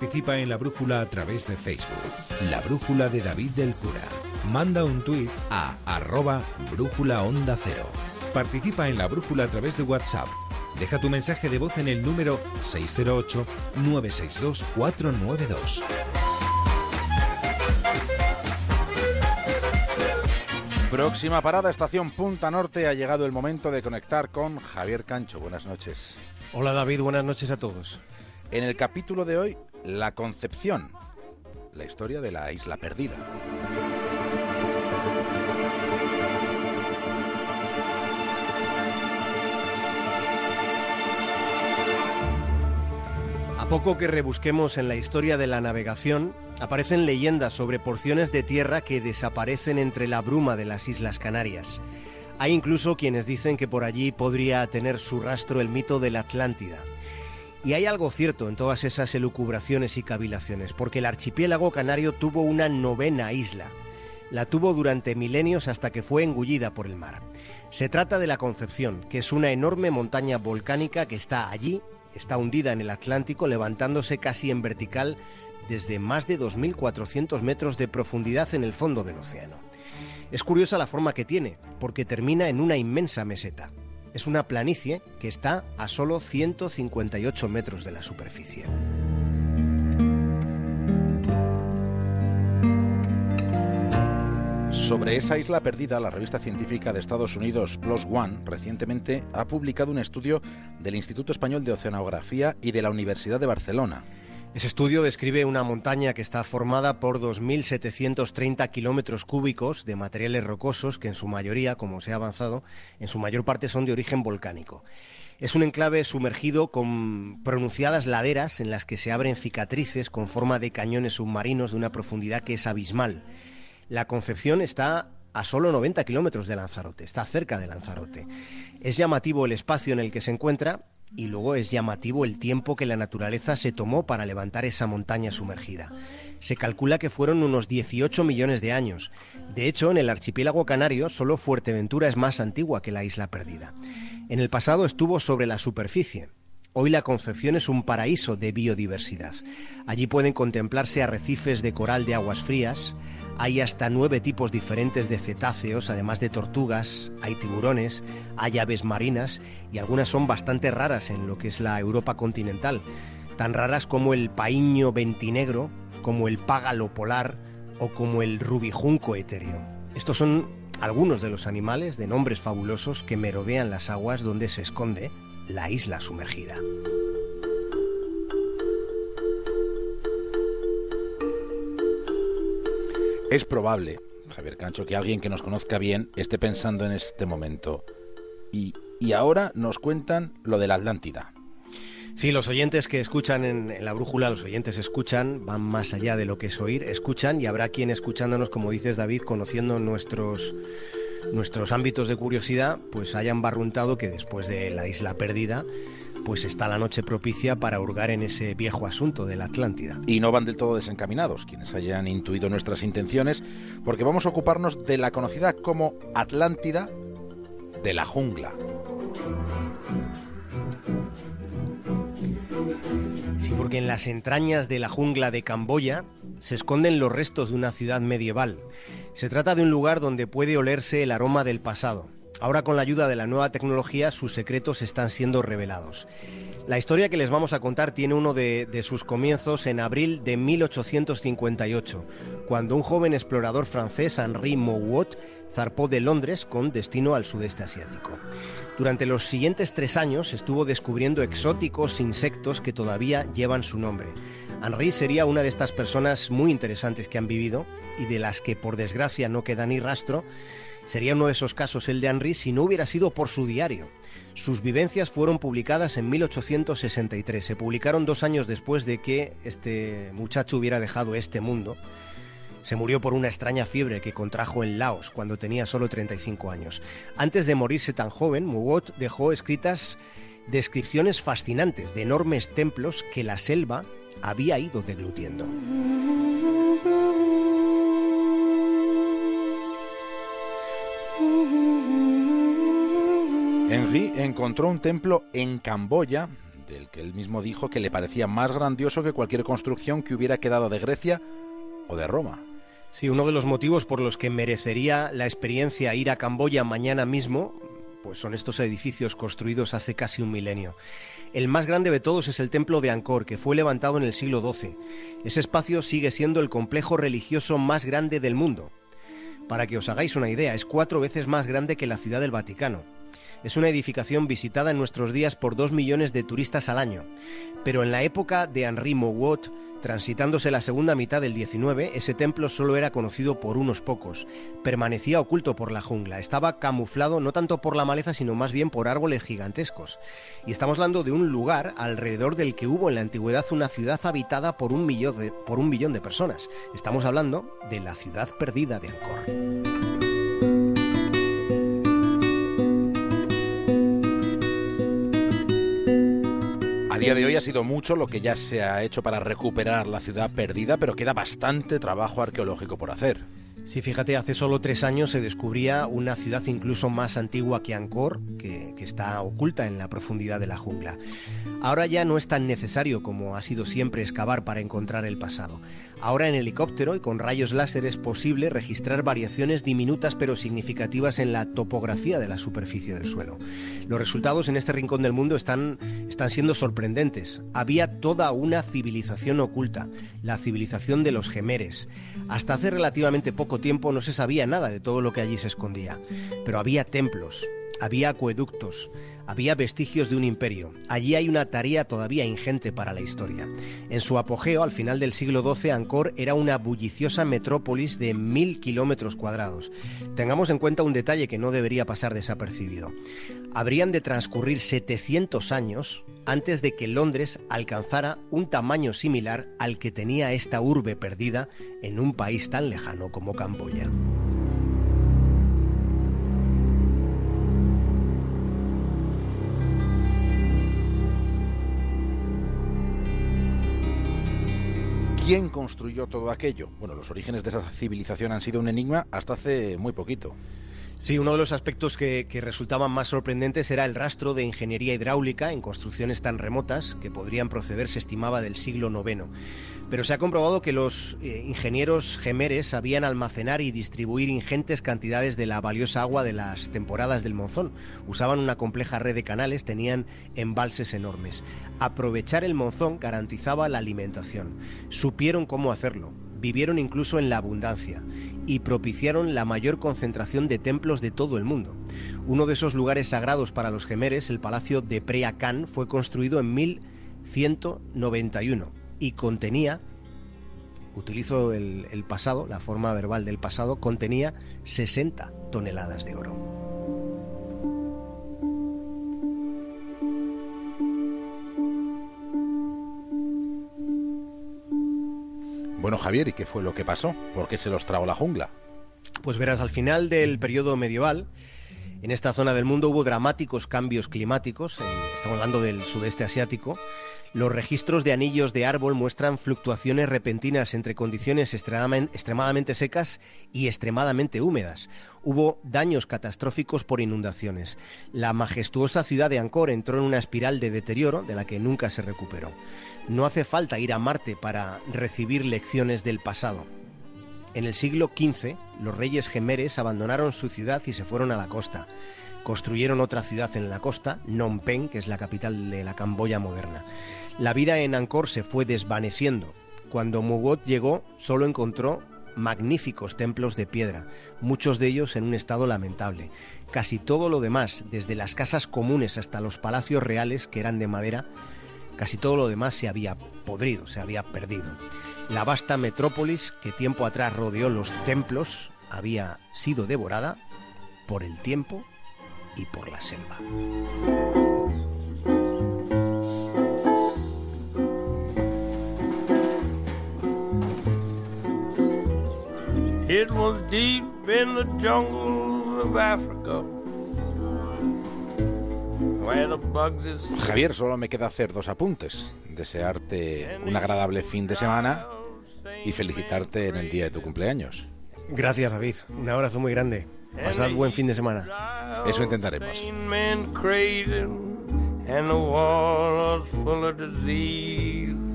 Participa en la brújula a través de Facebook. La brújula de David del Cura. Manda un tuit a arroba brújula onda cero. Participa en la brújula a través de WhatsApp. Deja tu mensaje de voz en el número 608-962-492. Próxima parada, estación Punta Norte. Ha llegado el momento de conectar con Javier Cancho. Buenas noches. Hola David, buenas noches a todos. En el capítulo de hoy, La Concepción, la historia de la isla perdida. A poco que rebusquemos en la historia de la navegación, aparecen leyendas sobre porciones de tierra que desaparecen entre la bruma de las Islas Canarias. Hay incluso quienes dicen que por allí podría tener su rastro el mito de la Atlántida. Y hay algo cierto en todas esas elucubraciones y cavilaciones, porque el archipiélago canario tuvo una novena isla. La tuvo durante milenios hasta que fue engullida por el mar. Se trata de la Concepción, que es una enorme montaña volcánica que está allí, está hundida en el Atlántico, levantándose casi en vertical desde más de 2.400 metros de profundidad en el fondo del océano. Es curiosa la forma que tiene, porque termina en una inmensa meseta. Es una planicie que está a solo 158 metros de la superficie. Sobre esa isla perdida, la revista científica de Estados Unidos Plus One recientemente ha publicado un estudio del Instituto Español de Oceanografía y de la Universidad de Barcelona. Ese estudio describe una montaña que está formada por 2.730 kilómetros cúbicos de materiales rocosos que en su mayoría, como se ha avanzado, en su mayor parte son de origen volcánico. Es un enclave sumergido con pronunciadas laderas en las que se abren cicatrices con forma de cañones submarinos de una profundidad que es abismal. La Concepción está a solo 90 kilómetros de Lanzarote, está cerca de Lanzarote. Es llamativo el espacio en el que se encuentra y luego es llamativo el tiempo que la naturaleza se tomó para levantar esa montaña sumergida. Se calcula que fueron unos 18 millones de años. De hecho, en el archipiélago canario solo Fuerteventura es más antigua que la isla perdida. En el pasado estuvo sobre la superficie. Hoy la Concepción es un paraíso de biodiversidad. Allí pueden contemplarse arrecifes de coral de aguas frías, hay hasta nueve tipos diferentes de cetáceos, además de tortugas, hay tiburones, hay aves marinas y algunas son bastante raras en lo que es la Europa continental, tan raras como el paíño ventinegro, como el págalo polar o como el rubijunco etéreo. Estos son algunos de los animales de nombres fabulosos que merodean las aguas donde se esconde la isla sumergida. Es probable, Javier Cancho, que alguien que nos conozca bien esté pensando en este momento. Y, ahora nos cuentan lo de la Atlántida. Sí, los oyentes que escuchan en, la brújula, los oyentes escuchan, van más allá de lo que es oír, escuchan y habrá quien escuchándonos, como dices David, conociendo nuestros, nuestros ámbitos de curiosidad, pues hayan barruntado que después de la isla perdida, pues está la noche propicia para hurgar en ese viejo asunto de la Atlántida. Y no van del todo desencaminados quienes hayan intuido nuestras intenciones, porque vamos a ocuparnos de la conocida como Atlántida de la jungla. Sí, porque en las entrañas de la jungla de Camboya se esconden los restos de una ciudad medieval. Se trata de un lugar donde puede olerse el aroma del pasado Ahora con la ayuda de la nueva tecnología sus secretos están siendo revelados. La historia que les vamos a contar tiene uno de, sus comienzos en abril de 1858, cuando un joven explorador francés, Henri Mouot, zarpó de Londres con destino al sudeste asiático. Durante los siguientes tres años estuvo descubriendo exóticos insectos que todavía llevan su nombre. Henri sería una de estas personas muy interesantes que han vivido y de las que por desgracia no queda ni rastro, Sería uno de esos casos el de Henry si no hubiera sido por su diario. Sus vivencias fueron publicadas en 1863. Se publicaron dos años después de que este muchacho hubiera dejado este mundo. Se murió por una extraña fiebre que contrajo en Laos cuando tenía solo 35 años. Antes de morirse tan joven, Mugot dejó escritas descripciones fascinantes de enormes templos que la selva había ido deglutiendo. Henry encontró un templo en Camboya del que él mismo dijo que le parecía más grandioso que cualquier construcción que hubiera quedado de Grecia o de Roma. Sí, uno de los motivos por los que merecería la experiencia ir a Camboya mañana mismo, pues son estos edificios construidos hace casi un milenio. El más grande de todos es el templo de Angkor, que fue levantado en el siglo XII. Ese espacio sigue siendo el complejo religioso más grande del mundo. Para que os hagáis una idea, es cuatro veces más grande que la ciudad del Vaticano. Es una edificación visitada en nuestros días por dos millones de turistas al año. Pero en la época de Henri Mouot, Transitándose la segunda mitad del 19, ese templo solo era conocido por unos pocos. Permanecía oculto por la jungla, estaba camuflado no tanto por la maleza, sino más bien por árboles gigantescos. Y estamos hablando de un lugar alrededor del que hubo en la antigüedad una ciudad habitada por un millón de, por un millón de personas. Estamos hablando de la ciudad perdida de Angkor. Día de hoy ha sido mucho lo que ya se ha hecho para recuperar la ciudad perdida, pero queda bastante trabajo arqueológico por hacer. Sí, fíjate, hace solo tres años se descubría una ciudad incluso más antigua que Angkor, que, que, está oculta en la profundidad de la jungla. Ahora ya no es tan necesario como ha sido siempre excavar para encontrar el pasado. Ahora en helicóptero y con rayos láser es posible registrar variaciones diminutas pero significativas en la topografía de la superficie del suelo. Los resultados en este rincón del mundo están, están siendo sorprendentes. Había toda una civilización oculta, la civilización de los gemeres. Hasta hace relativamente poco tiempo no se sabía nada de todo lo que allí se escondía, pero había templos, había acueductos, había vestigios de un imperio. Allí hay una tarea todavía ingente para la historia. En su apogeo, al final del siglo XII, Angkor era una bulliciosa metrópolis de mil kilómetros cuadrados. Tengamos en cuenta un detalle que no debería pasar desapercibido. Habrían de transcurrir 700 años antes de que Londres alcanzara un tamaño similar al que tenía esta urbe perdida en un país tan lejano como Camboya. ¿Quién construyó todo aquello? Bueno, los orígenes de esa civilización han sido un enigma hasta hace muy poquito. Sí, uno de los aspectos que, resultaban más sorprendentes era el rastro de ingeniería hidráulica en construcciones tan remotas que podrían proceder, se estimaba, del siglo IX. Pero se ha comprobado que los eh, ingenieros gemeres sabían almacenar y distribuir ingentes cantidades de la valiosa agua de las temporadas del monzón. Usaban una compleja red de canales, tenían embalses enormes. Aprovechar el monzón garantizaba la alimentación. Supieron cómo hacerlo vivieron incluso en la abundancia y propiciaron la mayor concentración de templos de todo el mundo. Uno de esos lugares sagrados para los gemeres, el palacio de Prea Khan, fue construido en 1191 y contenía, utilizo el, el pasado, la forma verbal del pasado, contenía 60 toneladas de oro. Bueno, Javier, ¿y qué fue lo que pasó? ¿Por qué se los tragó la jungla? Pues verás, al final del periodo medieval, en esta zona del mundo hubo dramáticos cambios climáticos, estamos hablando del sudeste asiático. Los registros de anillos de árbol muestran fluctuaciones repentinas entre condiciones extremadamente secas y extremadamente húmedas. Hubo daños catastróficos por inundaciones. La majestuosa ciudad de Angkor entró en una espiral de deterioro de la que nunca se recuperó. No hace falta ir a Marte para recibir lecciones del pasado. En el siglo XV, los reyes gemeres abandonaron su ciudad y se fueron a la costa. Construyeron otra ciudad en la costa, Phnom Penh, que es la capital de la Camboya moderna. La vida en Angkor se fue desvaneciendo. Cuando Mugot llegó, solo encontró magníficos templos de piedra, muchos de ellos en un estado lamentable. Casi todo lo demás, desde las casas comunes hasta los palacios reales, que eran de madera, casi todo lo demás se había podrido, se había perdido. La vasta metrópolis que tiempo atrás rodeó los templos había sido devorada por el tiempo y por la selva. It was deep in the jungles of Africa. Javier, solo me queda hacer dos apuntes. Desearte un agradable fin de semana y felicitarte en el día de tu cumpleaños. Gracias, David. Un abrazo muy grande. Pasad buen fin de semana. Eso intentaremos. and the full of disease.